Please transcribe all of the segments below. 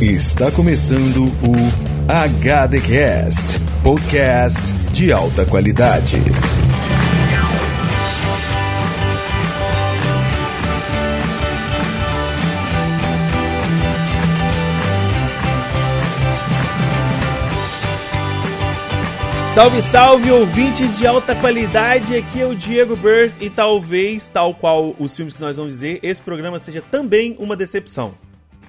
Está começando o HDcast, podcast de alta qualidade. Salve, salve, ouvintes de alta qualidade. Aqui é o Diego Birth e talvez, tal qual os filmes que nós vamos dizer, esse programa seja também uma decepção.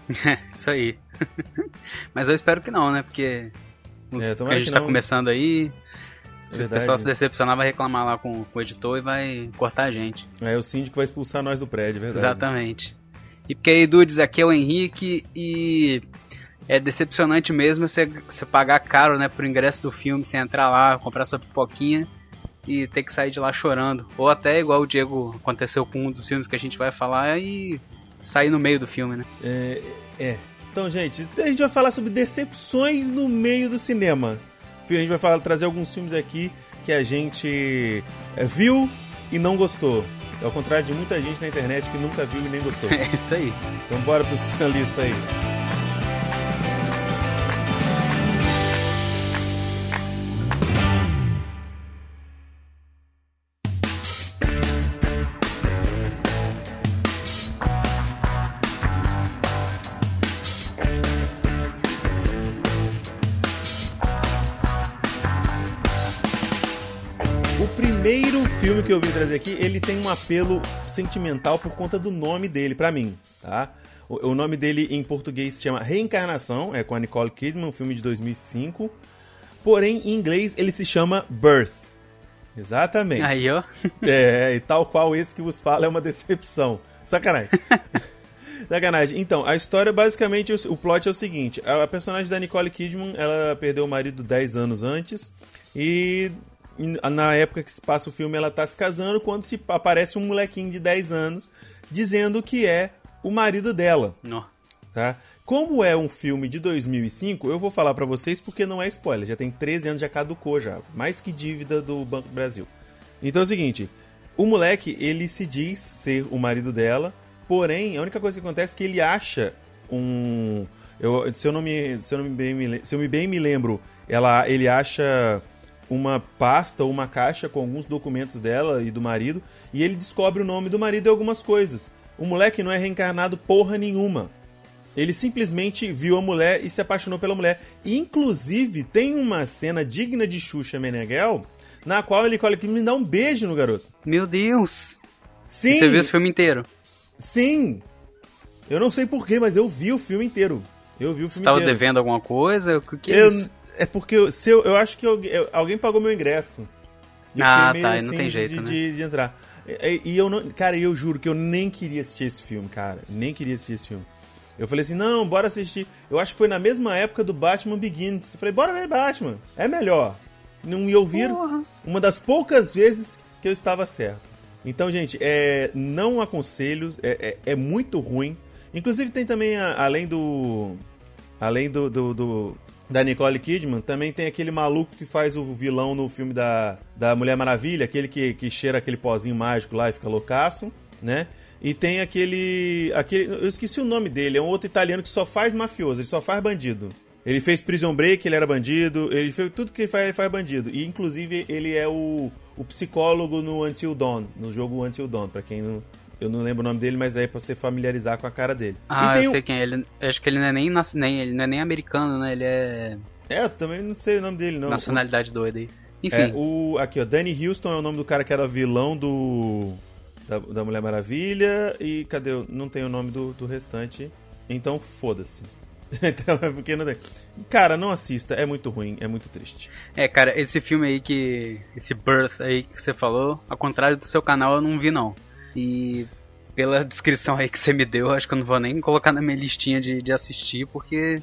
Isso aí. Mas eu espero que não, né? Porque É, a gente que tá não. começando aí. Se Verdade. o pessoal se decepcionar, vai reclamar lá com, com o editor e vai cortar a gente. É, o síndico vai expulsar nós do prédio, é verdade. Exatamente. E porque aí, Dudes, aqui é o Henrique e é decepcionante mesmo você, você pagar caro, né, pro ingresso do filme, você entrar lá, comprar sua pipoquinha e ter que sair de lá chorando. Ou até igual o Diego aconteceu com um dos filmes que a gente vai falar e sair no meio do filme, né? É, é. Então, gente, a gente vai falar sobre decepções no meio do cinema. A gente vai falar, trazer alguns filmes aqui que a gente é, viu e não gostou. Ao contrário de muita gente na internet que nunca viu e nem gostou. É isso aí. Então bora pro sua lista aí. Que eu vim trazer aqui, ele tem um apelo sentimental por conta do nome dele, pra mim, tá? O, o nome dele em português se chama Reencarnação, é com a Nicole Kidman, um filme de 2005. Porém, em inglês ele se chama Birth. Exatamente. Aí, ó. É, e tal qual esse que vos fala é uma decepção. Sacanagem. Sacanagem. Então, a história basicamente, o, o plot é o seguinte: a, personagem da Nicole Kidman, ela perdeu o marido 10 anos antes e na época que se passa o filme ela tá se casando quando se aparece um molequinho de 10 anos dizendo que é o marido dela, Nó. tá? Como é um filme de 2005, eu vou falar pra vocês porque não é spoiler, já tem 13 anos, já caducou já, mais que dívida do Banco do Brasil. Então é o seguinte, o moleque, ele se diz ser o marido dela, porém, a única coisa que acontece é que ele acha um... Eu, se, eu não me, se, eu não me bem, me, se eu me bem me lembro, ela, ele acha uma pasta ou uma caixa com alguns documentos dela e do marido, e ele descobre o nome do marido e algumas coisas. O moleque não é reencarnado porra nenhuma. Ele simplesmente viu a mulher e se apaixonou pela mulher. E, inclusive, tem uma cena digna de Xuxa Meneghel, na qual ele olha que me dá um beijo no garoto. Meu Deus! Sim, Você viu esse filme inteiro? sim. Eu não sei porquê, mas eu vi o filme inteiro. Eu vi o Você filme tava inteiro. devendo alguma coisa? O que, que é Eu- isso? É porque eu, se eu, eu acho que alguém, eu- alguém pagou meu ingresso. E eu Ah, tá, aí não tem de- jeito, de, né? de, de entrar. E, e eu não, cara, eu juro que eu nem queria assistir esse filme, cara. Nem queria assistir esse filme. Eu falei assim, não, bora assistir. Eu acho que foi na mesma época do Batman Begins. Eu falei, bora ver Batman. É melhor. Não ia ouvir Porra. uma das poucas vezes que eu estava certo. Então, gente, é, não aconselho, é, é, é muito ruim. Inclusive tem também, a- além do. Além do, do, do- da Nicole Kidman, também tem aquele maluco que faz o vilão no filme da, da Mulher Maravilha, aquele que, que cheira aquele pozinho mágico lá e fica loucaço, né? E tem aquele, aquele. Eu esqueci o nome dele, é um outro italiano que só faz mafioso, ele só faz bandido. Ele fez Prison Break, ele era bandido, ele fez tudo que ele faz, ele faz bandido. E inclusive ele é o, o psicólogo no Until Dawn, no jogo Until Dawn, pra quem não. Eu não lembro o nome dele, mas é pra você familiarizar com a cara dele. Ah, eu o- sei quem é. Ele, acho que ele não é nem, nem, ele não é nem americano, né? Ele é É, eu também não sei o nome dele, não. nacionalidade doida aí. Enfim, É, o, aqui, ó, Danny Houston é o nome do cara que era vilão do. Da, da Mulher Maravilha. E cadê? Não tem o nome do, do restante. Então foda-se. então é porque não tem. Cara, não assista, é muito ruim, é muito triste. é, cara, esse filme aí que. Esse Birth aí que você falou, ao contrário do seu canal, eu não vi não. E pela descrição aí que você me deu, eu acho que eu não vou nem colocar na minha listinha de, de assistir, porque.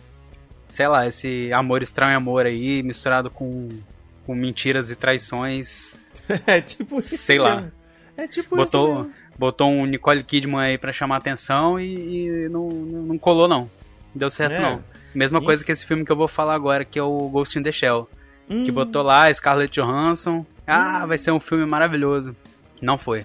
Sei lá, esse amor estranho amor aí, misturado com, com mentiras e traições. é tipo isso. Sei lá. É tipo isso. Botou, mesmo. botou um Nicole Kidman aí pra chamar atenção e, e não, não colou não. Não deu certo É. não. Mesma E- coisa que esse filme que eu vou falar agora, que é o Ghost in the Shell. Que Hum, botou lá Scarlett Johansson. Ah, vai ser um filme maravilhoso. Não foi.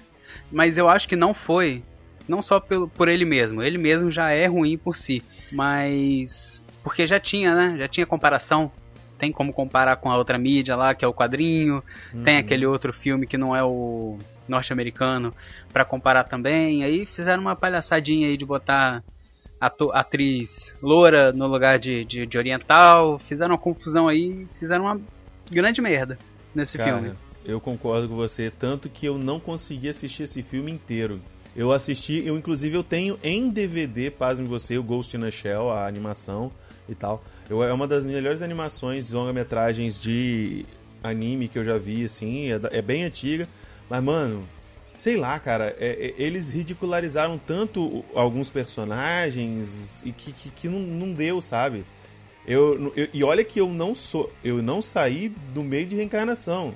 Mas eu acho que não foi, não só pelo, por ele mesmo. Ele mesmo já é ruim por si. Mas porque já tinha, né? Já tinha comparação. Tem como comparar com a outra mídia lá, que é o quadrinho. Uhum. Tem aquele outro filme que não é o norte-americano para comparar também. Aí fizeram uma palhaçadinha aí de botar a atriz loura no lugar de, de, de, oriental. Fizeram uma confusão aí, fizeram uma grande merda nesse Cara, filme. Eu concordo com você, tanto que eu não consegui assistir esse filme inteiro. Eu assisti, eu inclusive eu tenho em DVD, pasme você, o Ghost in a Shell, a animação e tal. Eu, é uma das melhores animações, longa-metragens de anime que eu já vi, assim, é, é bem antiga. Mas, mano, sei lá, cara, é, é, eles ridicularizaram tanto alguns personagens e que, que, que não, não, deu, sabe? Eu, eu, e olha que eu não sou, eu não saí do meio de reencarnação.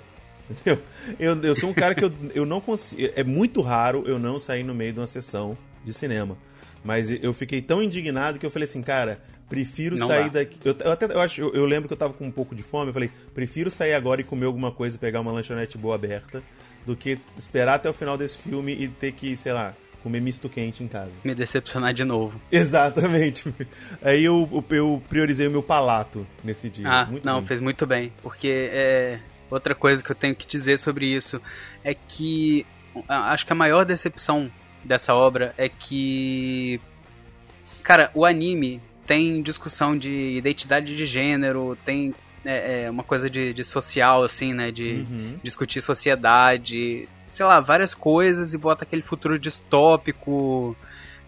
Entendeu? Eu, eu sou um cara que eu, eu não consigo. É muito raro eu não sair no meio de uma sessão de cinema. Mas eu fiquei tão indignado que eu falei assim, cara, prefiro não sair dá. daqui. Eu, eu, até eu acho, eu, eu, lembro que eu tava com um pouco de fome, eu falei, prefiro sair agora e comer alguma coisa, pegar uma lanchonete boa aberta, do que esperar até o final desse filme e ter que, sei lá, comer misto quente em casa. Me decepcionar de novo. Exatamente. Aí eu, eu priorizei o meu palato nesse dia. Ah, muito não, bem. fez muito bem. Porque é, outra coisa que eu tenho que dizer sobre isso é que acho que a maior decepção dessa obra é que. Cara, o anime tem discussão de identidade de gênero, tem é, é uma coisa de, de, social, assim, né? De uhum. discutir sociedade, sei lá, várias coisas e bota aquele futuro distópico,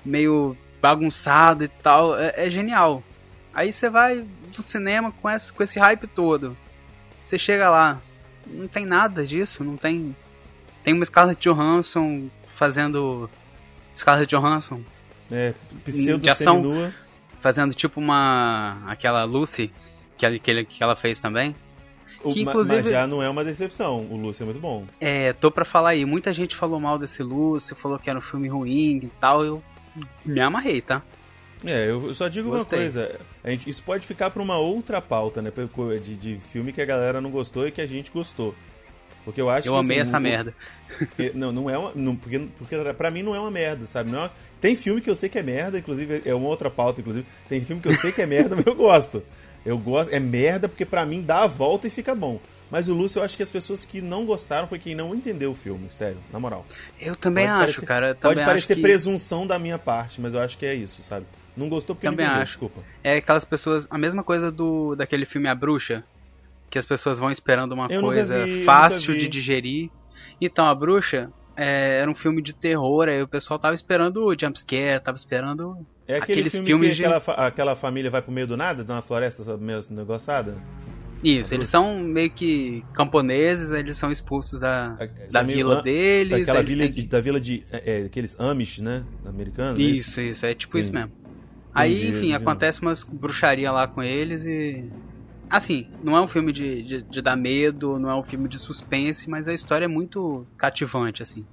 meio bagunçado e tal. É, é genial. Aí você vai do cinema com esse, com esse hype todo. Você chega lá, não tem nada disso, não tem. Tem uma Scarlett Johansson fazendo. Scarlett Johansson. É, pseudo de ação, Fazendo tipo uma. aquela Lucy que, ela, que, que ela fez também. Que, inclusive, mas já não é uma decepção, o Lúcio é muito bom. É, tô pra falar aí, muita gente falou mal desse Lúcio, falou que era um filme ruim e tal, eu me amarrei, tá? É, eu só digo Gostei. uma coisa, a gente, isso pode ficar pra uma outra pauta, né, de, de filme que a galera não gostou e que a gente gostou. Porque eu acho eu amei assim, essa o, merda. Não, não é uma. Não, porque, porque pra mim não é uma merda, sabe? Não é, tem filme que eu sei que é merda, inclusive é uma outra pauta, inclusive. Tem filme que eu sei que é merda, mas eu gosto. Eu gosto. É merda porque para mim dá a volta e fica bom. Mas o Lúcio, eu acho que as pessoas que não gostaram foi quem não entendeu o filme, sério, na moral. Eu também pode acho, parecer, cara. pode parecer que... presunção da minha parte, mas eu acho que é isso, sabe? Não gostou porque também não entendeu, acho. desculpa. É aquelas pessoas. A mesma coisa do daquele filme A Bruxa, que as pessoas vão esperando uma eu coisa vi, fácil de digerir. Então, A Bruxa é, era um filme de terror, aí o pessoal tava esperando o jumpscare, tava esperando é aquele Aqueles filme filmes que de... aquela, aquela família vai pro meio do nada, de uma floresta meio negociada? Isso, eles são meio que camponeses, eles são expulsos da, da vila deles. Daquela vila, que... da vila de. É, é, aqueles Amish, né? Americanos. É isso, isso, é tipo Entendi. isso mesmo. Aí, enfim, acontece umas bruxaria lá com eles e. Assim, não é um filme de, de, de dar medo, não é um filme de suspense, mas a história é muito cativante, assim.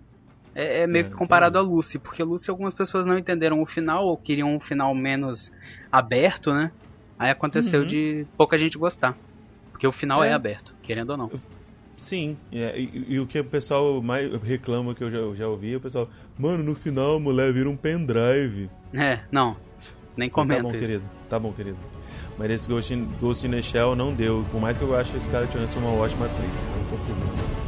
É, é meio é, que comparado entendi. a Lucy, porque Lucy algumas pessoas não entenderam o final ou queriam um final menos aberto, né? Aí aconteceu uhum. de pouca gente gostar. Porque o final é, é aberto, querendo ou não. Sim, é, e, e, o que o pessoal mais reclama que eu já, já ouvi, o pessoal, mano, no final a mulher vira um pendrive. É, não, nem comenta Tá bom, isso. querido, tá bom, querido. Mas esse Ghost in, Ghost in the Shell não deu, por mais que eu ache esse cara Johansson uma ótima atriz, não conseguiu.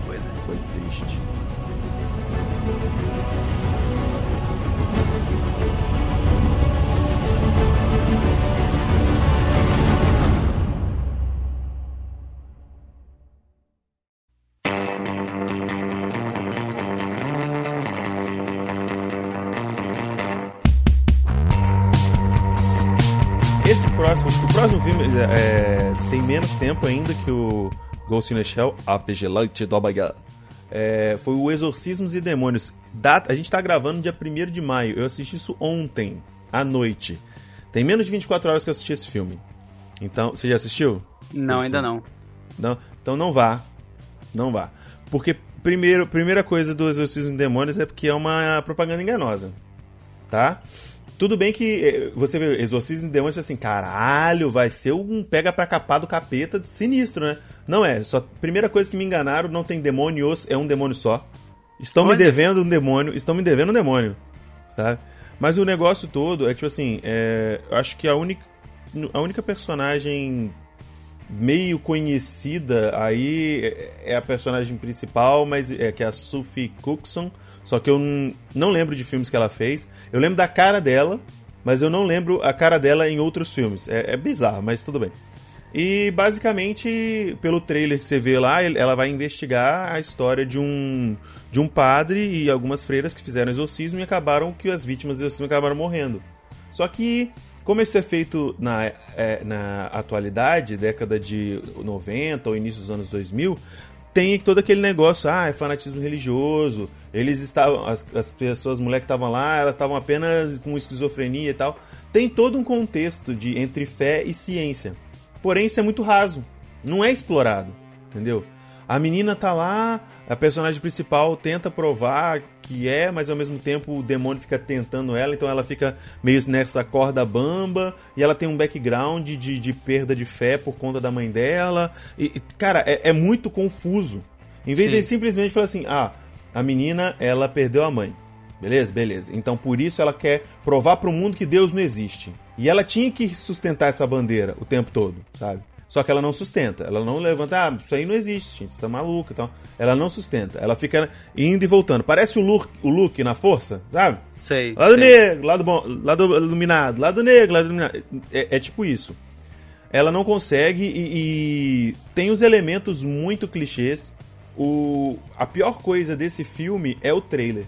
Próximo, o próximo filme é, tem menos tempo ainda que o Ghost in the Shell, A Vigilante do Amanhã é, foi o Exorcismos e Demônios. A gente tá gravando dia 1 de maio. Eu assisti isso ontem, à noite. Tem menos de 24 horas que eu assisti esse filme. Então, você já assistiu? Não, ainda não. não. Então não vá. Não vá. Porque, primeiro, primeira coisa do Exorcismo e Demônios é porque é uma propaganda enganosa. Tá? Tudo bem que eh, você vê Exorcismo e Demônios assim, caralho, vai ser um pega pra capar do capeta sinistro, né? Não é, só primeira coisa que me enganaram, não tem demônios, é um demônio só. Estão Olha. me devendo um demônio, estão me devendo um demônio, sabe? Mas o negócio todo é tipo assim, é, eu acho que a única a única personagem meio conhecida aí é a personagem principal, mas é que é a Sophie Cookson. Só que eu não lembro de filmes que ela fez. Eu lembro da cara dela, mas eu não lembro a cara dela em outros filmes. É, é bizarro, mas tudo bem. E basicamente, pelo trailer que você vê lá, ela vai investigar a história de um, de um padre e algumas freiras que fizeram exorcismo e acabaram que as vítimas do exorcismo acabaram morrendo. Só que como isso é feito na, é, na atualidade, década de 90 ou início dos anos 2000, tem todo aquele negócio, ah, é fanatismo religioso, eles estavam, as, as pessoas, as mulheres que estavam lá, elas estavam apenas com esquizofrenia e tal. Tem todo um contexto de entre fé e ciência. Porém, isso é muito raso, não é explorado, entendeu? A menina tá lá, a personagem principal tenta provar que é, mas ao mesmo tempo o demônio fica tentando ela, então ela fica meio nessa corda bamba, e ela tem um background de, de perda de fé por conta da mãe dela. E, cara, é, é muito confuso. Em vez Sim. de simplesmente falar assim, ah, a menina, ela perdeu a mãe. Beleza? Beleza. Então por isso ela quer provar para o mundo que Deus não existe. E ela tinha que sustentar essa bandeira o tempo todo, sabe? Só que ela não sustenta. Ela não levanta, ah, isso aí não existe, gente, você tá maluco então. Ela não sustenta. Ela fica indo e voltando. Parece o Luke, o Luke na força, sabe? Sei. Lado sei. negro, lado bom, lado iluminado, lado negro, lado iluminado. É, é tipo isso. Ela não consegue e, e, tem os elementos muito clichês. O, a pior coisa desse filme é o trailer.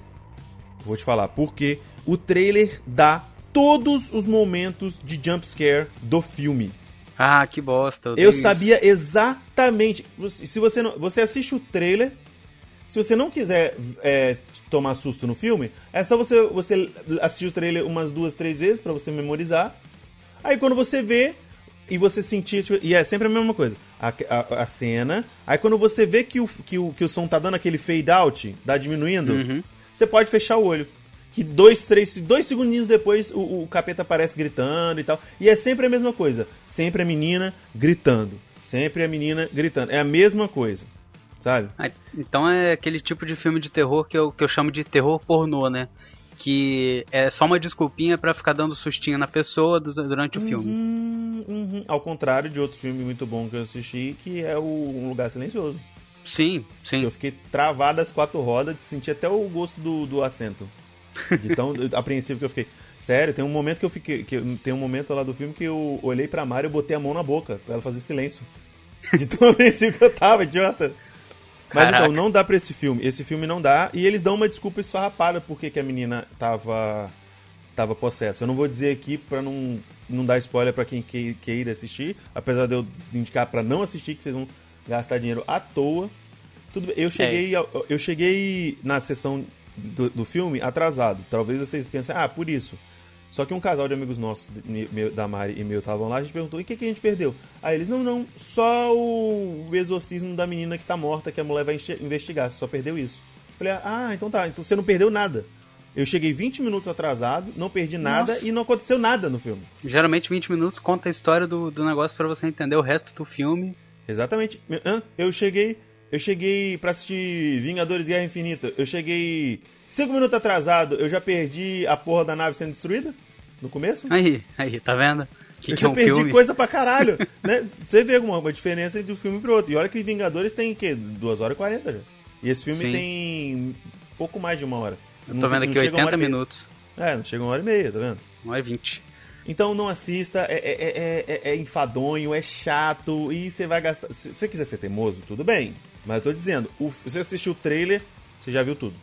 Vou te falar, porque o trailer dá todos os momentos de jump scare do filme. Ah, que bosta. Eu, eu sabia exatamente. Se você não, você assiste o trailer, se você não quiser é, tomar susto no filme, é só você, você assistir o trailer umas duas, três vezes para você memorizar. Aí quando você vê e você sentir. Tipo, e é sempre a mesma coisa. A, a, a, cena. Aí quando você vê que o, que, o, que o som tá dando aquele fade out, dá diminuindo, uhum. você pode fechar o olho que dois, três, dois segundinhos depois o, o capeta aparece gritando e tal. E é sempre a mesma coisa. Sempre a menina gritando. Sempre a menina gritando. É a mesma coisa. Sabe? Ah, então é aquele tipo de filme de terror que eu, que eu chamo de terror pornô, né? Que é só uma desculpinha para ficar dando sustinho na pessoa durante o uhum, filme. Uhum. Ao contrário de outro filme muito bom que eu assisti, que é o Um Lugar Silencioso. Sim, sim. Eu fiquei travado às quatro rodas, senti até o gosto do, do assento. De tão apreensivo que eu fiquei. Sério, tem um momento que eu fiquei. Que, tem um momento lá do filme que eu olhei pra Mari e botei a mão na boca pra ela fazer silêncio. De tão apreensivo que eu tava, idiota. Mas Caraca. então, não dá pra esse filme. Esse filme não dá. E eles dão uma desculpa esfarrapada porque que a menina tava. tava possessa. Eu não vou dizer aqui pra não, não dar spoiler pra quem que, queira assistir. Apesar de eu indicar pra não assistir, que vocês vão gastar dinheiro à toa. Tudo. Eu cheguei, é. eu cheguei na sessão do, do filme atrasado. Talvez vocês pensem, ah, por isso. Só que um casal de amigos nossos, meu, da Mari e meu, estavam lá, a gente perguntou, e o que, que a gente perdeu? Aí eles, não, não, só o exorcismo da menina que tá morta, que a mulher vai investigar, você só perdeu isso. Eu falei, ah, então tá, então você não perdeu nada. Eu cheguei 20 minutos atrasado, não perdi nada Nossa. e não aconteceu nada no filme. Geralmente 20 minutos conta a história do, do negócio para você entender o resto do filme. Exatamente. Eu cheguei, eu cheguei para assistir Vingadores Guerra Infinita. Eu cheguei cinco minutos atrasado. Eu já perdi a porra da nave sendo destruída? No começo? Aí, aí, tá vendo? Que eu que já é um perdi filme? coisa pra caralho. né? Você vê alguma uma diferença entre um filme pro outro. E olha que Vingadores tem o quê? 2 horas e 40 já. E esse filme Sim. tem pouco mais de uma hora. Eu tô não, vendo aqui 80 minutos. É, não chega uma hora e meia, tá vendo? Uma hora e 20. Então não assista, é, é, é, é, enfadonho, é chato e você vai gastar. Se você quiser ser teimoso, tudo bem. Mas eu tô dizendo, o, você assistiu o trailer, você já viu tudo.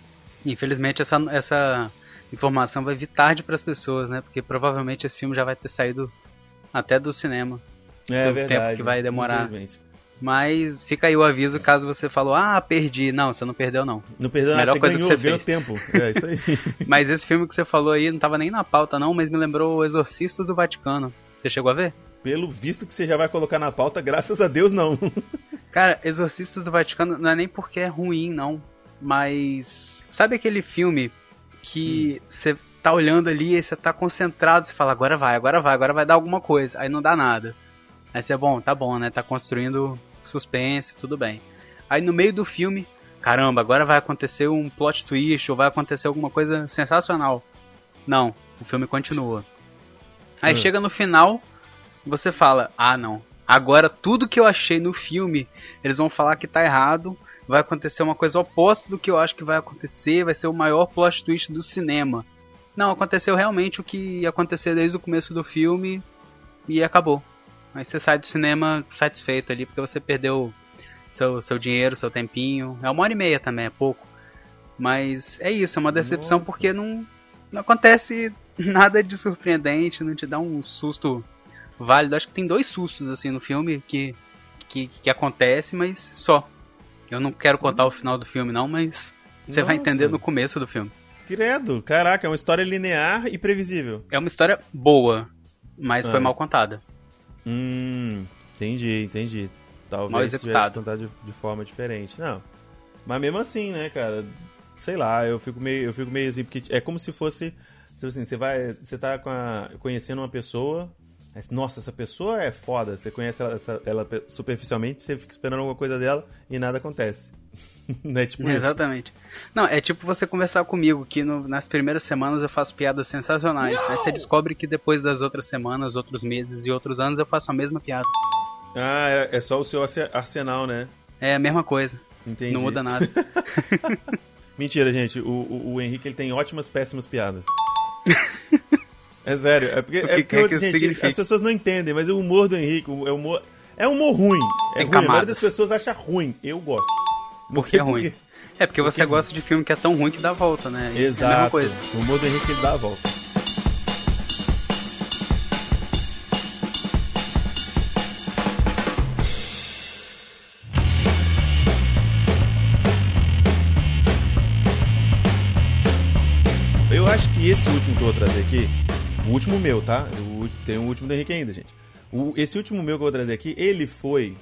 Infelizmente essa, essa informação vai vir tarde para as pessoas, né? Porque provavelmente esse filme já vai ter saído até do cinema. É verdade. tempo que vai demorar. Mas fica aí o aviso caso você falou, ah, perdi. Não, você não perdeu, não. Não perdeu nada, Melhor você coisa ganhou, que você ganhou fez. tempo. É isso aí. mas esse filme que você falou aí não tava nem na pauta, não, mas me lembrou o Exorcistas do Vaticano. Você chegou a ver? Pelo visto que você já vai colocar na pauta, graças a Deus não. Cara, Exorcistas do Vaticano não é nem porque é ruim, não. Mas. Sabe aquele filme que hum. você hum. tá olhando ali e você tá concentrado, você fala, agora vai, agora vai, agora vai dar alguma coisa. Aí não dá nada. Aí você, bom, tá bom, né? Tá construindo suspense, tudo bem. Aí no meio do filme, caramba, agora vai acontecer um plot twist ou vai acontecer alguma coisa sensacional. Não, o filme continua. Aí hum. chega no final, você fala, ah não, agora tudo que eu achei no filme, eles vão falar que tá errado, vai acontecer uma coisa oposta do que eu acho que vai acontecer, vai ser o maior plot twist do cinema. Não, aconteceu realmente o que ia acontecer desde o começo do filme e acabou. Aí você sai do cinema satisfeito ali, porque você perdeu seu, seu dinheiro, seu tempinho. É uma hora e meia também, é pouco. Mas é isso, é uma decepção Nossa. porque não, não acontece nada de surpreendente, não te dá um susto válido. Acho que tem dois sustos assim no filme que, que, que acontece, mas só. Eu não quero contar o final do filme não, mas você vai entender no começo do filme. Credo, caraca, é uma história linear e previsível. É uma história boa, mas ah. foi mal contada. Hum, entendi, entendi. Talvez mal executado. contar de, de, forma diferente. Não. Mas mesmo assim, né, cara? Sei lá, eu fico meio, eu fico meio assim, porque é como se fosse. Se assim, você vai. Você tá a, conhecendo uma pessoa. Nossa, essa pessoa é foda. Você conhece ela, essa, ela superficialmente, você fica esperando alguma coisa dela e nada acontece. Não é tipo isso. Exatamente. Não, é tipo você conversar comigo, que no, nas primeiras semanas eu faço piadas sensacionais. Aí você descobre que depois das outras semanas, outros meses e outros anos eu faço a mesma piada. Ah, é, é só o seu arsenal, né? É a mesma coisa. Entendi. Não muda nada. Mentira, gente. O, o, o, Henrique ele tem ótimas, péssimas piadas. é sério. É porque, é porque que gente, as pessoas não entendem, mas o humor do Henrique é humor, é humor ruim. É ruim. A maioria das pessoas acha ruim. Eu gosto. Porque, é ruim. Porque... É porque você porque... gosta de filme que é tão ruim que dá a volta, né? Exato. É a mesma coisa. O humor do Henrique ele dá a volta. E esse último que eu vou trazer aqui, o último meu, tá? tem o último do Henrique ainda, gente. O, esse último meu que eu vou trazer aqui, ele foi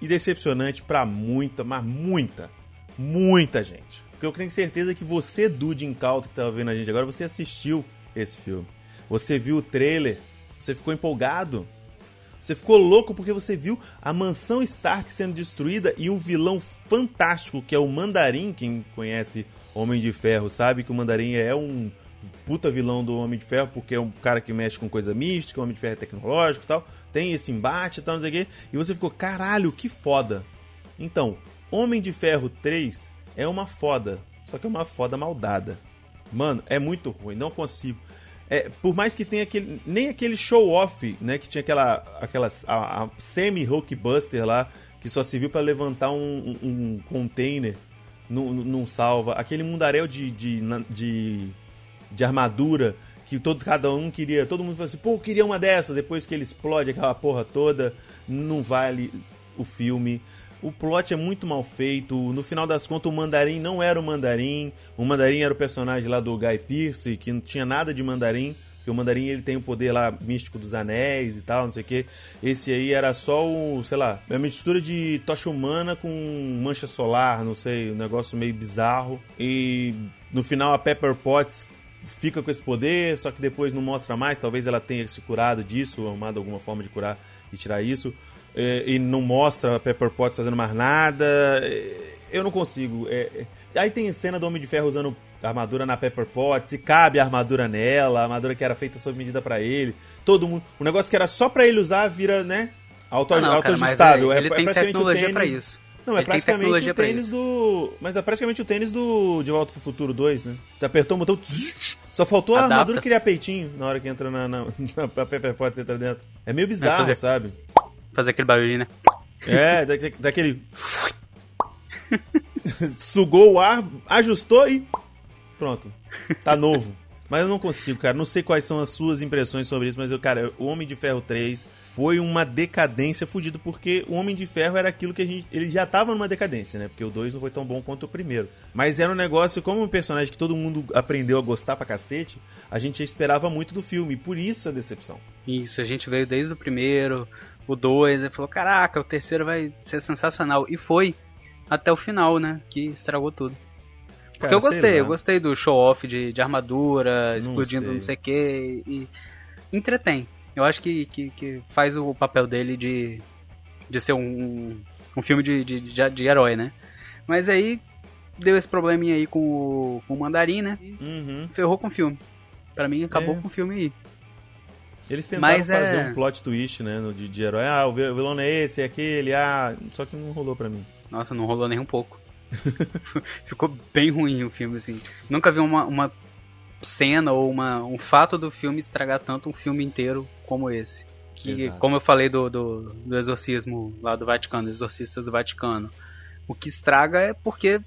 decepcionante para muita, mas muita, muita gente. Porque eu tenho certeza que você, Dude Incauto, que tá vendo a gente agora, você assistiu esse filme. Você viu o trailer, você ficou empolgado. Você ficou louco porque você viu a mansão Stark sendo destruída e um vilão fantástico que é o Mandarim. Quem conhece Homem de Ferro sabe que o Mandarim é um puta vilão do Homem de Ferro, porque é um cara que mexe com coisa mística, o Homem de Ferro é tecnológico e tal, tem esse embate e tal, não sei o quê, e você ficou, caralho, que foda. Então, Homem de Ferro 3 é uma foda, só que é uma foda maldada. Mano, é muito ruim, não consigo. É, por mais que tenha aquele. Nem aquele show off, né? Que tinha aquela. aquela a, a semi-hulkbuster lá, que só se viu para levantar um, um, um container num, salva. Aquele mundaréu de, de, de de armadura que todo, cada um queria, todo mundo falou assim, pô, queria uma dessa, depois que ele explode aquela porra toda, não vale o filme. O plot é muito mal feito. No final das contas, o Mandarim não era o Mandarim. O Mandarim era o personagem lá do Guy Pearce, que não tinha nada de Mandarim. Porque o Mandarim ele tem o poder lá místico dos anéis e tal, não sei o que. Esse aí era só o, sei lá, é uma mistura de tocha humana com mancha solar, não sei, um negócio meio bizarro. E no final a Pepper Potts fica com esse poder, só que depois não mostra mais. Talvez ela tenha se curado disso, arrumado alguma forma de curar e tirar isso. É, e não mostra a Pepper Potts fazendo mais nada. É, eu não consigo. É, é, aí tem cena do Homem de Ferro usando armadura na Pepper Potts e cabe a armadura nela, a armadura que era feita sob medida para ele. Todo mundo, o negócio que era só para ele usar vira, né? Auto, ah, não, autoajustável. Cara, ele, ele é, tem tecnologia para isso. Não, é praticamente o tênis do. Mas é praticamente o tênis do De Volta pro Futuro 2, né? Você apertou o botão. Só faltou Adapta. a armadura criar peitinho na hora que entra na, na, na Pepper Potts entra dentro. É meio bizarro, fazer, sabe? Fazer aquele barulhinho, né? É, da, daquele. Sugou o ar, ajustou e. Pronto. Tá novo. Mas eu não consigo, cara. Não sei quais são as suas impressões sobre isso, mas eu, cara, o Homem de Ferro 3 foi uma decadência fodida, porque o Homem de Ferro era aquilo que a gente. Ele já tava numa decadência, né? Porque o 2 não foi tão bom quanto o primeiro. Mas era um negócio, como um personagem que todo mundo aprendeu a gostar pra cacete, a gente esperava muito do filme, e por isso a decepção. Isso, a gente veio desde o primeiro, o 2, e falou: caraca, o terceiro vai ser sensacional. E foi até o final, né? Que estragou tudo. Porque Cara, eu gostei, eu gostei do show-off de, de armadura, explodindo não, não sei o que, e entretém. Eu acho que, que, que, faz o papel dele de, de ser um, um filme de, de, de, de herói, né? Mas aí deu esse probleminha aí com o, com o Mandarim, né? Uhum. Ferrou com o filme. Pra mim acabou é. com o filme aí. Eles tentaram Mas fazer é- um plot twist, né, de, de herói. Ah, o vilão é esse, é aquele, ah... Só que não rolou pra mim. Nossa, não rolou nem um pouco. Ficou bem ruim o filme, assim. Nunca vi uma, uma cena ou uma, um fato do filme estragar tanto um filme inteiro como esse. Que, Exato. como eu falei do, do, do exorcismo lá do Vaticano, exorcistas do Vaticano, o que estraga é porque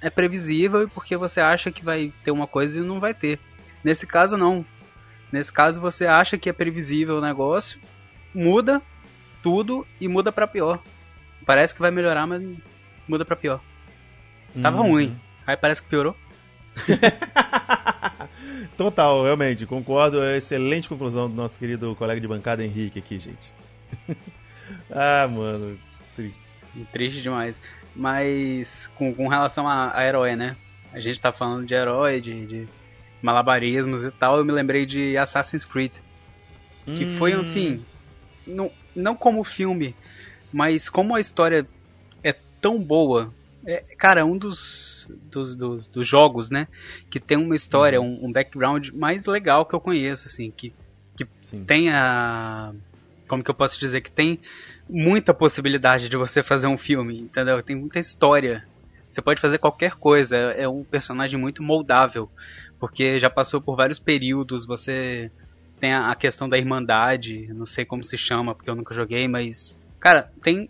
é previsível e porque você acha que vai ter uma coisa e não vai ter. Nesse caso, não. Nesse caso, você acha que é previsível o negócio, muda tudo e muda pra pior. Parece que vai melhorar, mas muda pra pior. Tava Uhum. ruim. Aí parece que piorou. Total, realmente, concordo. É excelente conclusão do nosso querido colega de bancada Henrique aqui, gente. ah, mano, triste. Triste demais. Mas com, com relação a, a herói, né? A gente tá falando de herói, de, de malabarismos e tal. Eu me lembrei de Assassin's Creed. Que foi Hum, assim. Não, não como filme, mas como a história é tão boa. É, cara, um dos, dos, dos, dos jogos, né? Que tem uma história, um, um background mais legal que eu conheço, assim. Que Sim. tem a. Como que eu posso dizer? Que tem muita possibilidade de você fazer um filme, entendeu? Tem muita história. Você pode fazer qualquer coisa. É um personagem muito moldável. Porque já passou por vários períodos. Você tem a a questão da irmandade. Não sei como se chama, porque eu nunca joguei, mas. Cara, tem,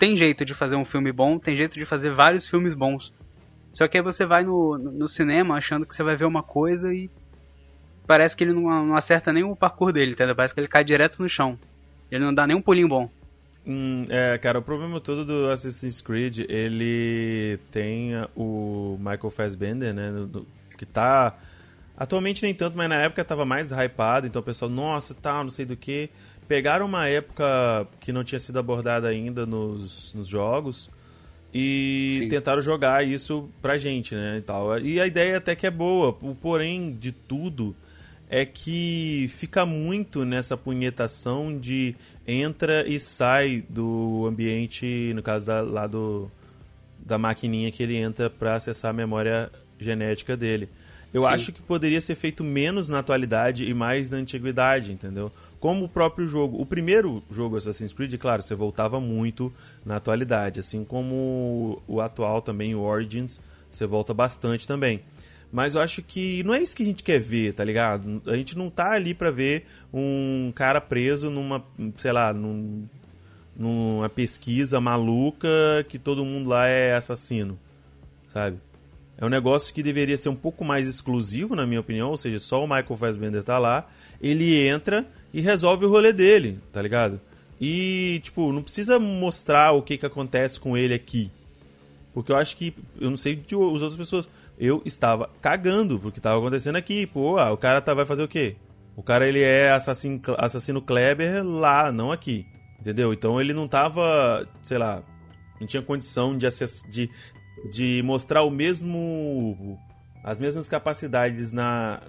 tem jeito de fazer um filme bom, tem jeito de fazer vários filmes bons. Só que aí você vai no, no cinema achando que você vai ver uma coisa e parece que ele não, não acerta nem o parkour dele, entendeu? Parece que ele cai direto no chão. Ele não dá nem um pulinho bom. Hum, é, cara, o problema todo do Assassin's Creed, ele tem a- o Michael Fassbender, né, no- no- que tá... Atualmente nem tanto, mas na época tava mais hypado, então o pessoal, nossa, tal, não sei do que. Pegaram uma época que não tinha sido abordada ainda nos, nos jogos e Sim. tentaram jogar isso pra gente, né, e tal. E a ideia até que é boa, o porém de tudo é que fica muito nessa punhetação de entra e sai do ambiente, no caso da, lá do, da maquininha que ele entra para acessar a memória genética dele. Eu Sim. acho que poderia ser feito menos na atualidade e mais na antiguidade, entendeu? Como o próprio jogo. O primeiro jogo Assassin's Creed, claro, você voltava muito na atualidade, assim como o atual também, o Origins, você volta bastante também. Mas eu acho que não é isso que a gente quer ver, tá ligado? A gente não tá ali pra ver um cara preso numa, sei lá, num, numa pesquisa maluca que todo mundo lá é assassino, sabe? É um negócio que deveria ser um pouco mais exclusivo, na minha opinião, ou seja, só o Michael Fassbender tá lá, ele entra e resolve o rolê dele, tá ligado? E, tipo, não precisa mostrar o que que acontece com ele aqui. Porque eu acho que, eu não sei de as outras pessoas, eu estava cagando porque estava acontecendo aqui. Pô, ah, o cara tá, vai fazer o quê? O cara, ele é assassino, assassino Kleber lá, não aqui. Entendeu? Então ele não tava, sei lá, não tinha condição de, acess, de, de mostrar o mesmo as mesmas capacidades na,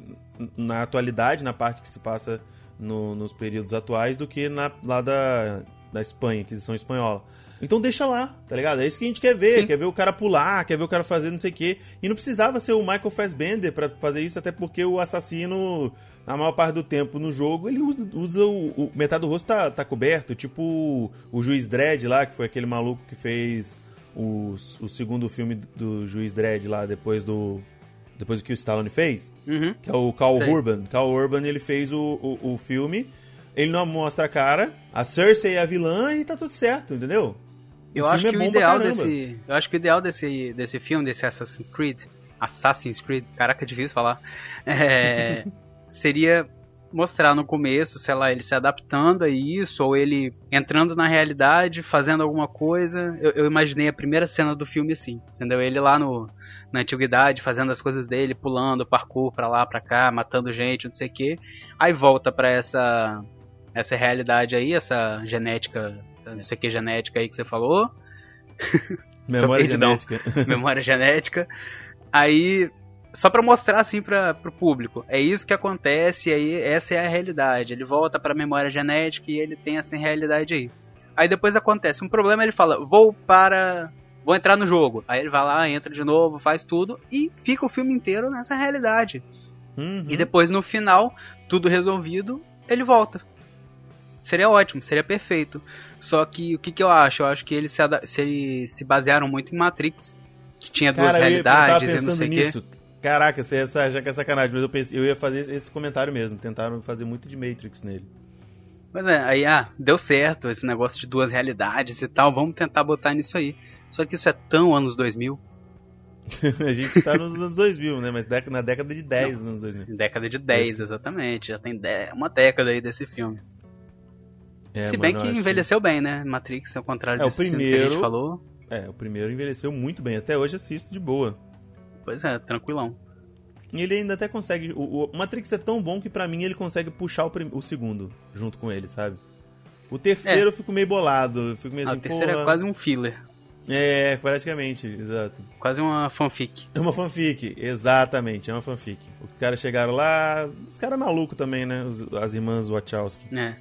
na atualidade, na parte que se passa no- nos períodos atuais, do que na, lá da, da Espanha, Inquisição Espanhola. Então deixa lá, tá ligado? É isso que a gente quer ver, Sim. quer ver o cara pular, quer ver o cara fazer não sei o quê. E não precisava ser o Michael Fassbender pra fazer isso, até porque o assassino, na maior parte do tempo no jogo, ele usa, usa o, o- Metade do rosto tá, tá coberto, tipo o, o Juiz Dredd lá, que foi aquele maluco que fez o, o segundo filme do Juiz Dredd lá, depois do. Depois do que o Stallone fez Uhum. que é o Cal Sei. Urban. Cal Urban, ele fez o, o, o filme, ele não mostra a cara, a Cersei é a vilã e tá tudo certo, entendeu? Eu acho é desse. Eu acho que o ideal desse, desse filme, desse Assassin's Creed. Assassin's Creed, caraca, é difícil falar. É, seria mostrar no começo, sei lá, ele se adaptando a isso, ou ele entrando na realidade, fazendo alguma coisa. Eu, eu imaginei a primeira cena do filme assim, entendeu? Ele lá no, na antiguidade, fazendo as coisas dele, pulando, parkour pra lá, pra cá, matando gente, não sei o que. Aí volta pra essa, essa realidade aí, essa genética, não sei o que genética aí que você falou. Memória genética. memória genética. Aí, só pra mostrar assim para pro público, é isso que acontece, e aí essa é a realidade. Ele volta pra memória genética e ele tem essa realidade aí. Aí depois acontece um problema, ele fala: "Vou para vou entrar no jogo". Aí ele vai lá, entra de novo, faz tudo e fica o filme inteiro nessa realidade. Uhum. E depois no final, tudo resolvido, ele volta. Seria ótimo, seria perfeito. Só que o que, que eu acho? Eu acho que eles se, se, se basearam muito em Matrix, que tinha duas Cara, eu, eu realidades tava e não sei o quê. Caraca, você ia já que é sacanagem, mas eu, pensei, eu ia fazer esse comentário mesmo. Tentaram fazer muito de Matrix nele. Mas é, aí, ah, deu certo esse negócio de duas realidades e tal, vamos tentar botar nisso aí. Só que isso é tão anos 2000, a gente tá nos anos 2000, né? Mas na década de 10 dos anos 2000. década de 10, exatamente, já tem uma década aí desse filme. É, Se bem que envelheceu bem, né? Matrix, ao contrário É, o desse filme que a primeiro- gente falou. É, o primeiro envelheceu muito bem. Até hoje assisto de boa. Pois é, tranquilão. E ele ainda até consegue. O, o Matrix é tão bom que pra mim ele consegue puxar o, prim- o segundo junto com ele, sabe? O terceiro eu fico meio bolado. Eu fico meio Ah, assim, o terceiro porra. é quase um filler, É, praticamente, exato. quase uma fanfic. É uma fanfic, exatamente, é uma fanfic. Os caras chegaram lá. Os caras malucos também, né? As irmãs Wachowski. É,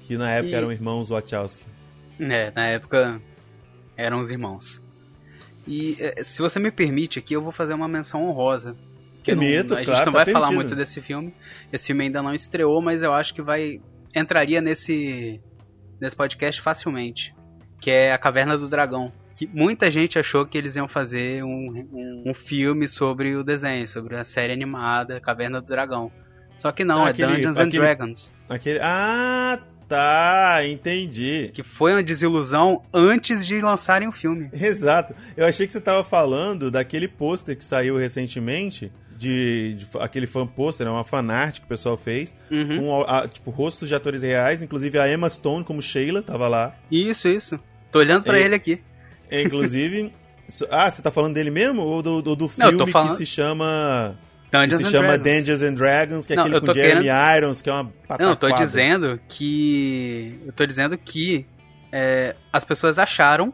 Que na época E- eram irmãos Wachowski. é, na época eram os irmãos. E eh, se você me permite aqui, eu vou fazer uma menção honrosa. Que não- Permito, a gente claro, não tá vai falar permitido. muito desse filme. Esse filme ainda não estreou, mas eu acho que vai entraria nesse nesse podcast facilmente, que é A Caverna do Dragão. Que muita gente achou que eles iam fazer um, um, um filme sobre o desenho, sobre a série animada Caverna do Dragão. Só que não, Ah, é aquele- Dungeons and aquele- Dragons. Aquele. Ah, tá, entendi. Que foi uma desilusão antes de lançarem o filme. Exato. Eu achei que você tava falando daquele pôster que saiu recentemente. De, de- aquele fan pôster, né, uma fanart que o pessoal fez. Uhum. Com, a- tipo, rostos de atores reais. Inclusive a Emma Stone como Sheila tava lá. Isso, isso. Tô olhando pra É. ele aqui. É, inclusive. ah, você tá falando dele mesmo? Ou do, do, do Não, filme falando- que se chama. Que Dungeons se and chama Dragons. Dungeons and Dragons, que é Não, aquele com Jeremy Irons, que é uma pataquada. Não, eu tô dizendo que. Eu tô dizendo que é, as pessoas acharam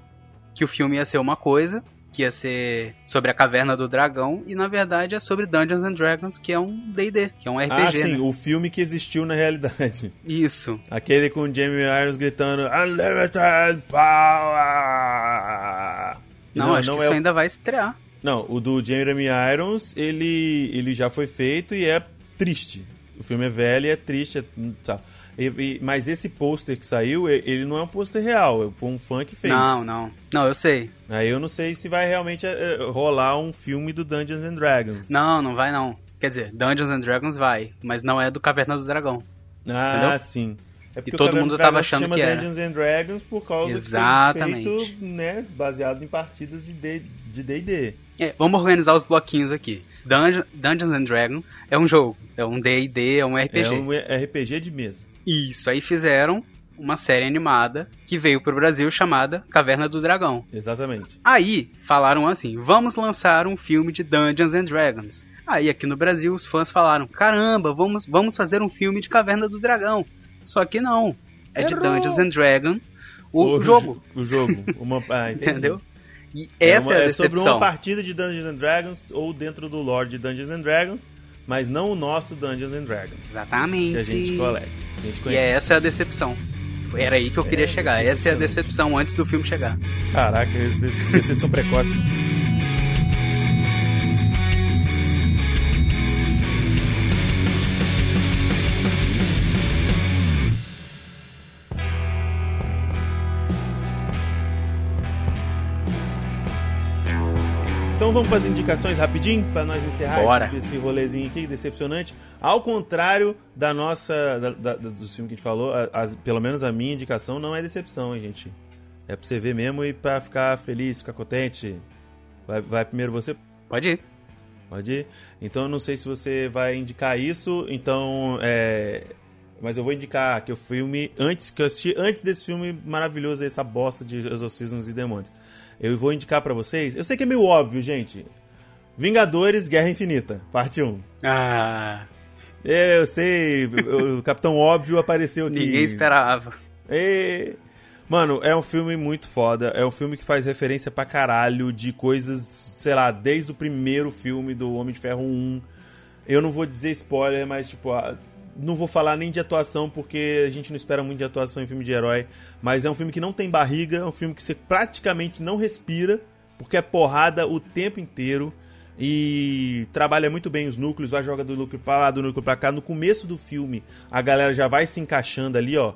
que o filme ia ser uma coisa, que ia ser sobre a caverna do dragão, e na verdade é sobre Dungeons and Dragons, que é um DD, que é um RPG. Ah, sim, né? o filme que existiu na realidade. Isso. Aquele com o Jeremy Irons gritando Unlimited Power! E Não, acho que é isso o- ainda vai estrear. Não, o do Jeremy Irons, ele, ele já foi feito e é triste. O filme é velho e é triste, é, tá. E- e- mas esse pôster que saiu, ele não é um pôster real, foi um fã que fez. Não, não. Não, eu sei. Aí eu não sei se vai realmente é, é, rolar um filme do Dungeons and Dragons. Não, não vai não. Quer dizer, Dungeons and Dragons vai, mas não é do Caverna do Dragão. Ah, Entendeu? sim. É porque E todo mundo do tava Dragão se achando chama que era. Dungeons and Dragons por causa Exatamente. que foi feito, né, baseado em partidas de D&D. É, vamos organizar os bloquinhos aqui. Dungeon, Dungeons and Dragons é um jogo, é um D&D, é um RPG. É um RPG de mesa. Isso, aí fizeram uma série animada que veio pro Brasil chamada Caverna do Dragão. Exatamente. Aí falaram assim: vamos lançar um filme de Dungeons and Dragons. Aí aqui no Brasil os fãs falaram: caramba, vamos, vamos fazer um filme de Caverna do Dragão. Só que não. É de Errou! Dungeons and Dragons o, jogo. jo- O jogo. Uma, ah, entendi. Entendeu? E É, essa uma- é a é sobre decepção. uma partida de Dungeons and Dragons ou dentro do lore de Dungeons and Dragons, mas não o nosso Dungeons and Dragons, Exatamente. que a gente colega. A gente E conhece. é essa é a decepção. Era aí que eu queria É, chegar. Essa é a decepção antes do filme chegar. Caraca, decepção precoce. Vamos para as indicações rapidinho, para nós encerrar Bora. esse, esse rolezinho aqui, decepcionante. Ao contrário da nossa, da, da, do filme que a gente falou, as- pelo menos a minha indicação não é decepção, hein, gente. É pra você ver mesmo e pra ficar feliz, ficar contente. Vai, vai primeiro você? Pode ir. Pode ir? Então eu não sei se você vai indicar isso, então. É... Mas eu vou indicar que o filme, antes que eu assisti, antes desse filme maravilhoso, essa bosta de exorcismos e demônios. Eu vou indicar pra vocês. Eu sei que é meio óbvio, gente. Vingadores Guerra Infinita, parte 1. Ah, É, eu sei, o Capitão Óbvio apareceu aqui. ninguém esperava. E... Mano, é um filme muito foda. É um filme que faz referência pra caralho de coisas, sei lá, desde o primeiro filme do Homem de Ferro 1. Eu não vou dizer spoiler, mas, tipo, não vou falar nem de atuação, porque a gente não espera muito de atuação em filme de herói. Mas é um filme que não tem barriga, é um filme que você praticamente não respira, porque é porrada o tempo inteiro. e trabalha muito bem os núcleos, vai jogar do núcleo pra lá, do núcleo pra cá. No começo do filme, a galera já vai se encaixando ali, ó.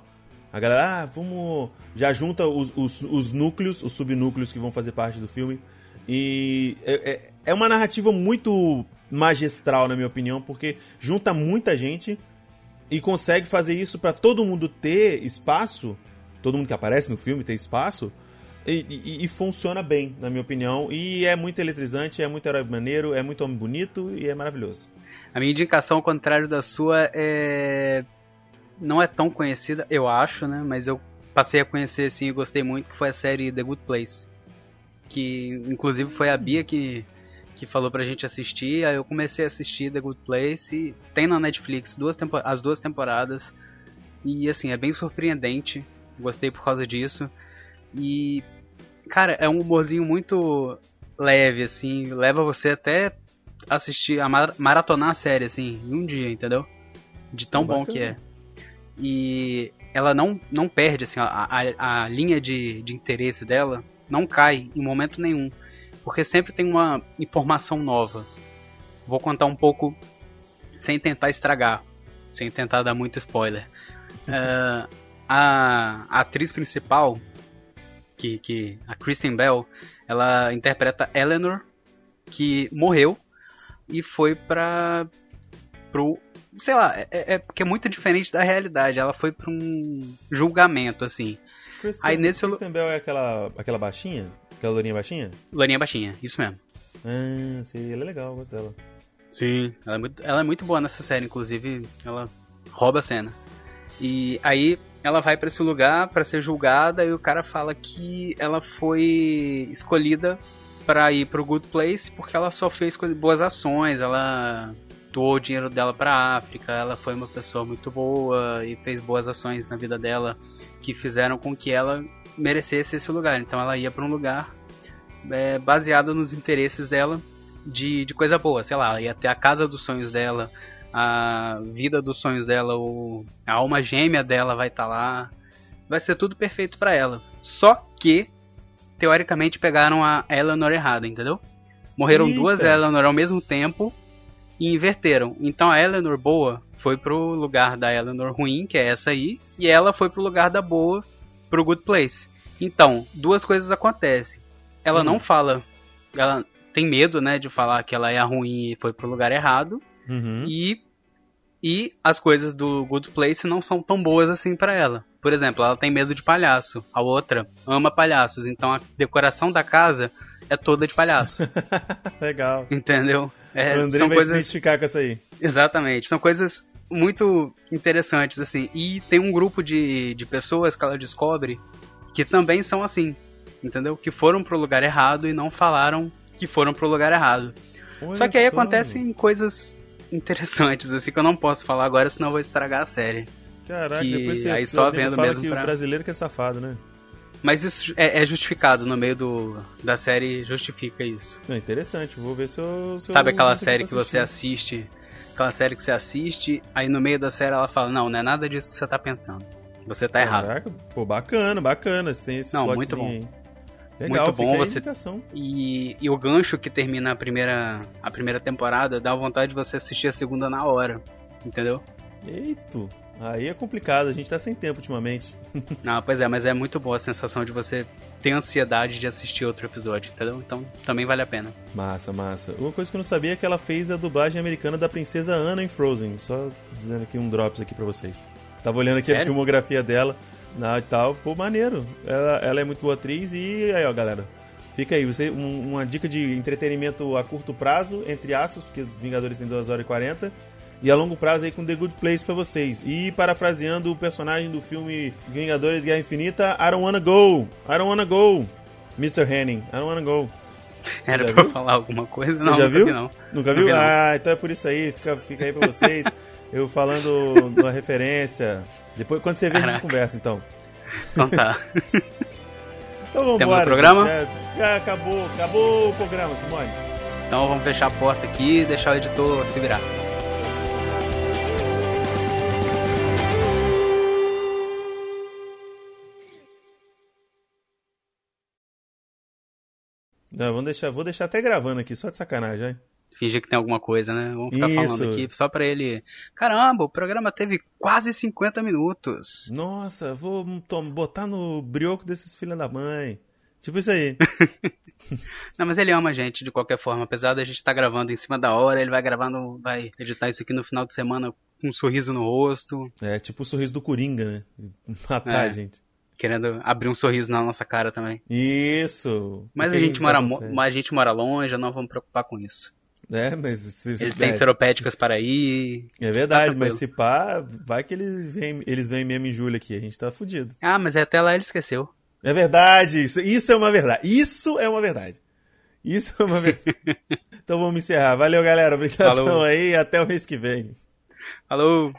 A galera, ah, vamos. Já junta os, os, os núcleos, os subnúcleos que vão fazer parte do filme. E é, é, é uma narrativa muito magistral, na minha opinião, porque junta muita gente e consegue fazer isso para todo mundo ter espaço, todo mundo que aparece no filme ter espaço, e, e, e, funciona bem, na minha opinião. E é muito eletrizante, é muito herói maneiro, é muito homem bonito e é maravilhoso. A minha indicação, ao contrário da sua, é. Não é tão conhecida, eu acho, né? Mas eu passei a conhecer assim e gostei muito, que foi a série The Good Place. Que inclusive foi a Bia que, que falou pra gente assistir. Aí eu comecei a assistir The Good Place. Tem na Netflix duas as duas temporadas. E assim, é bem surpreendente. Gostei por causa disso. E, cara, é um humorzinho muito leve, assim, leva você até assistir, a mar maratonar a série, assim, em um dia, entendeu? De tão bom que é. E ela não, não perde, assim, a, a, a linha de, de interesse dela não cai em momento nenhum. Porque sempre tem uma informação nova. Vou contar um pouco sem tentar estragar, sem tentar dar muito spoiler. uh, a, a atriz principal, que, que a Kristen Bell, ela interpreta Eleanor, que morreu e foi pra pro sei lá, é, é, porque é muito diferente da realidade. Ela foi pra um julgamento, assim. Kristen, Aí nesse Kristen Bell é aquela, aquela baixinha? Aquela lourinha baixinha? Lourinha baixinha, isso mesmo. Ah, sim, ela é legal, eu gosto dela. Sim, ela é, muito, ela é muito boa nessa série, inclusive ela rouba a cena. E aí ela vai para esse lugar para ser julgada e o cara fala que ela foi escolhida para ir pro Good Place porque ela só fez coisas, boas ações, ela doou o dinheiro dela para África, ela foi uma pessoa muito boa e fez boas ações na vida dela que fizeram com que ela merecesse esse lugar. Então ela ia para um lugar é, baseado nos interesses dela de, de coisa boa, sei lá, ia ter a casa dos sonhos dela, a vida dos sonhos dela, o, a alma gêmea dela vai estar tá lá. Vai ser tudo perfeito para ela. Só que, teoricamente, pegaram a Eleanor errada, entendeu? Morreram Eita. duas Eleanor ao mesmo tempo e inverteram. Então a Eleanor boa foi pro lugar da Eleanor ruim, que é essa aí, e ela foi pro lugar da boa, pro Good Place. Então, duas coisas acontecem. Ela uhum. não fala, ela tem medo, né, de falar que ela é a ruim e foi pro lugar errado. Uhum. E, e as coisas do Good Place não são tão boas assim para ela. Por exemplo, ela tem medo de palhaço. A outra ama palhaços. Então a decoração da casa é toda de palhaço. Legal. Entendeu? É, o André vai coisas... se identificar com essa aí. Exatamente. São coisas muito interessantes, assim. E tem um grupo de, de pessoas que ela descobre que também são assim. Entendeu? Que foram pro lugar errado e não falaram que foram pro lugar errado. Olha só que aí só. acontecem coisas interessantes, assim, que eu não posso falar agora, senão eu vou estragar a série. Caraca, que depois você aí só vendo fala mesmo que pra... o brasileiro que é safado, né? Mas isso é, é, justificado no meio do, da série, justifica isso. É interessante, vou ver se eu. Se Sabe eu aquela série que você assiste? Aquela série que você assiste, aí no meio da série ela fala: Não, não é nada disso que você tá pensando. Você tá Caraca, errado. Pô, bacana, bacana. Tem esse Não, muito bom. Aí. Legal, muito bom você e, e o gancho que termina a primeira a primeira temporada dá vontade de você assistir a segunda na hora, entendeu? Eito, aí é complicado, a gente tá sem tempo ultimamente. Não, pois é, mas é muito boa a sensação de você ter ansiedade de assistir outro episódio, entendeu? Então também vale a pena. Massa, massa. Uma coisa que eu não sabia é que ela fez a dublagem americana da princesa Anna em Frozen. Só dizendo aqui um drops aqui para vocês. Tava olhando aqui Sério? a filmografia dela né, e tal. Pô, maneiro. Ela, ela é muito boa atriz e aí, ó, galera. Fica aí, você, um, uma dica de entretenimento a curto prazo, entre aspas, porque Vingadores tem 2 horas e 40. E a longo prazo aí com The Good Place para vocês. E parafraseando o personagem do filme Vingadores Guerra Infinita, I don't wanna go, I don't wanna go, Mr. Henning, I don't wanna go. Era pra viu? falar alguma coisa? Você não, já viu? Vi, não. Nunca viu? Ah, então é por isso aí, fica, fica aí pra vocês. eu falando uma referência. Depois, quando você vê, Caraca. a gente conversa, então. Então tá. então vamos embora. programa? Já, já, acabou, acabou o programa, Simone. Então vamos fechar a porta aqui e deixar o editor se virar. Não, vamos deixar, vou deixar até gravando aqui, só de sacanagem, hein? Fingir que tem alguma coisa, né? Vamos ficar Isso. falando aqui só pra ele. Caramba, o programa teve quase 50 minutos. Nossa, vou botar no brioco desses filhos da mãe. Tipo isso aí. Não, mas ele ama a gente de qualquer forma. Apesar da gente estar gravando em cima da hora, ele vai gravando, vai editar isso aqui no final de semana com um sorriso no rosto, É tipo o sorriso do Coringa, né? Matar É. a gente. Querendo abrir um sorriso na nossa cara também. Isso. Mas a gente, mora, tá a gente mora longe, não vamos preocupar com isso. É, mas... Se, Ele é, tem seropédicas para ir. É verdade, Tá mas se pá, vai que eles vêm, eles vêm mesmo em julho aqui. A gente tá fudido. Ah, mas até lá ele esqueceu. É verdade, isso, isso é uma verdade. Isso é uma verdade. Isso é uma verdade. então vamos encerrar. Valeu, galera. Obrigadão Falou. aí até o mês que vem. Falou!